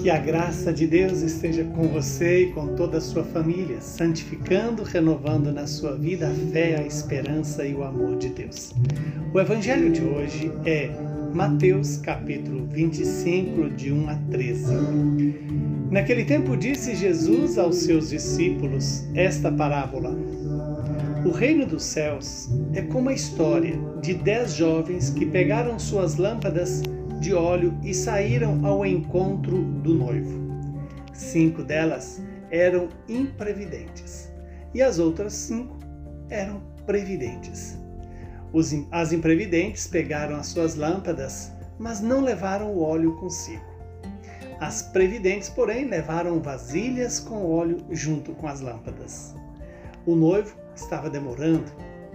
Que a graça de Deus esteja com você e com toda a sua família, santificando, renovando na sua vida a fé, a esperança e o amor de Deus. O evangelho de hoje é Mateus capítulo 25, de 1 a 13. Naquele tempo disse Jesus aos seus discípulos esta parábola: O reino dos céus é como a história de dez jovens que pegaram suas lâmpadas de óleo e saíram ao encontro do noivo. Cinco delas eram imprevidentes e as outras cinco eram previdentes. As imprevidentes pegaram as suas lâmpadas, mas não levaram o óleo consigo. As previdentes, porém, levaram vasilhas com óleo junto com as lâmpadas. O noivo estava demorando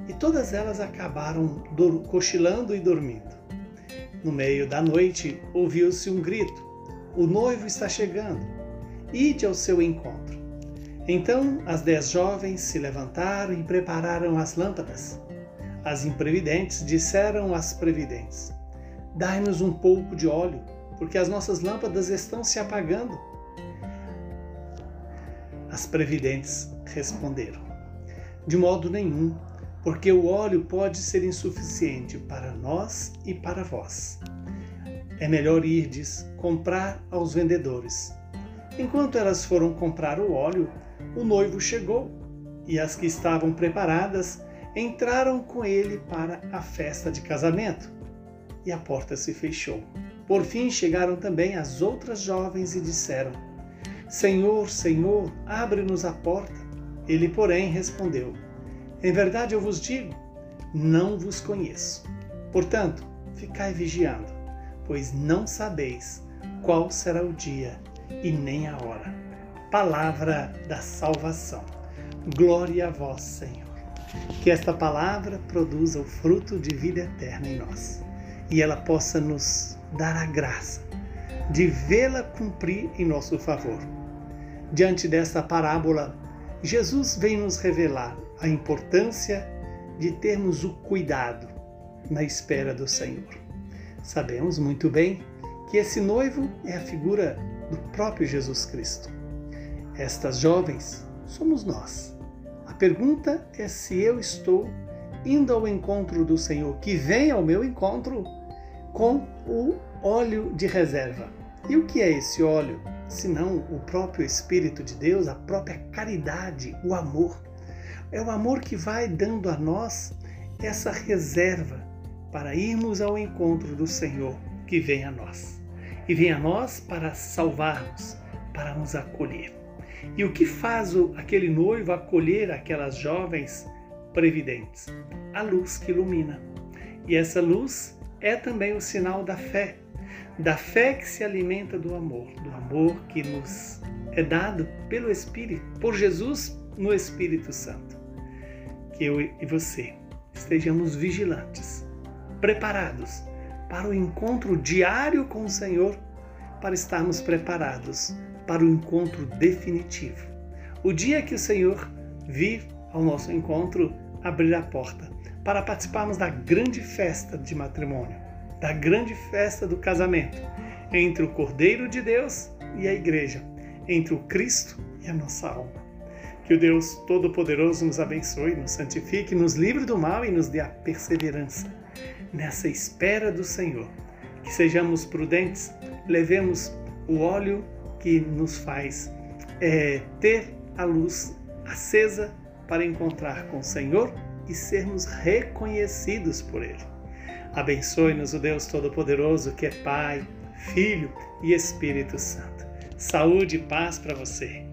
e todas elas acabaram cochilando e dormindo. No meio da noite, ouviu-se um grito: O noivo está chegando. Ide ao seu encontro. Então as dez jovens se levantaram e prepararam as lâmpadas. As imprevidentes disseram às previdentes: Dai-nos um pouco de óleo, porque as nossas lâmpadas estão se apagando. As previdentes responderam: De modo nenhum porque o óleo pode ser insuficiente para nós e para vós. É melhor irdes comprar aos vendedores. Enquanto elas foram comprar o óleo, o noivo chegou, e as que estavam preparadas entraram com ele para a festa de casamento. E a porta se fechou. Por fim chegaram também as outras jovens e disseram: Senhor, Senhor, abre-nos a porta. Ele, porém, respondeu: em verdade eu vos digo, não vos conheço. Portanto, ficai vigiando, pois não sabeis qual será o dia e nem a hora. Palavra da salvação. Glória a vós, Senhor. Que esta palavra produza o fruto de vida eterna em nós e ela possa nos dar a graça de vê-la cumprir em nosso favor. Diante desta parábola, Jesus vem nos revelar a importância de termos o cuidado na espera do Senhor. Sabemos muito bem que esse noivo é a figura do próprio Jesus Cristo. Estas jovens somos nós. A pergunta é se eu estou indo ao encontro do Senhor, que vem ao meu encontro com o óleo de reserva. E o que é esse óleo? Senão o próprio Espírito de Deus, a própria caridade, o amor. É o amor que vai dando a nós essa reserva para irmos ao encontro do Senhor que vem a nós. E vem a nós para salvar-nos, para nos acolher. E o que faz aquele noivo acolher aquelas jovens previdentes? A luz que ilumina. E essa luz é também o sinal da fé, da fé que se alimenta do amor, do amor que nos é dado pelo Espírito, por Jesus no Espírito Santo que eu e você estejamos vigilantes, preparados para o encontro diário com o Senhor, para estarmos preparados para o encontro definitivo. O dia que o Senhor vir ao nosso encontro, abrir a porta para participarmos da grande festa de matrimônio, da grande festa do casamento entre o Cordeiro de Deus e a Igreja, entre o Cristo e a nossa alma. Que o Deus Todo-Poderoso nos abençoe, nos santifique, nos livre do mal e nos dê a perseverança nessa espera do Senhor. Que sejamos prudentes, levemos o óleo que nos faz é, ter a luz acesa para encontrar com o Senhor e sermos reconhecidos por Ele. Abençoe-nos o Deus Todo-Poderoso, que é Pai, Filho e Espírito Santo. Saúde e paz para você.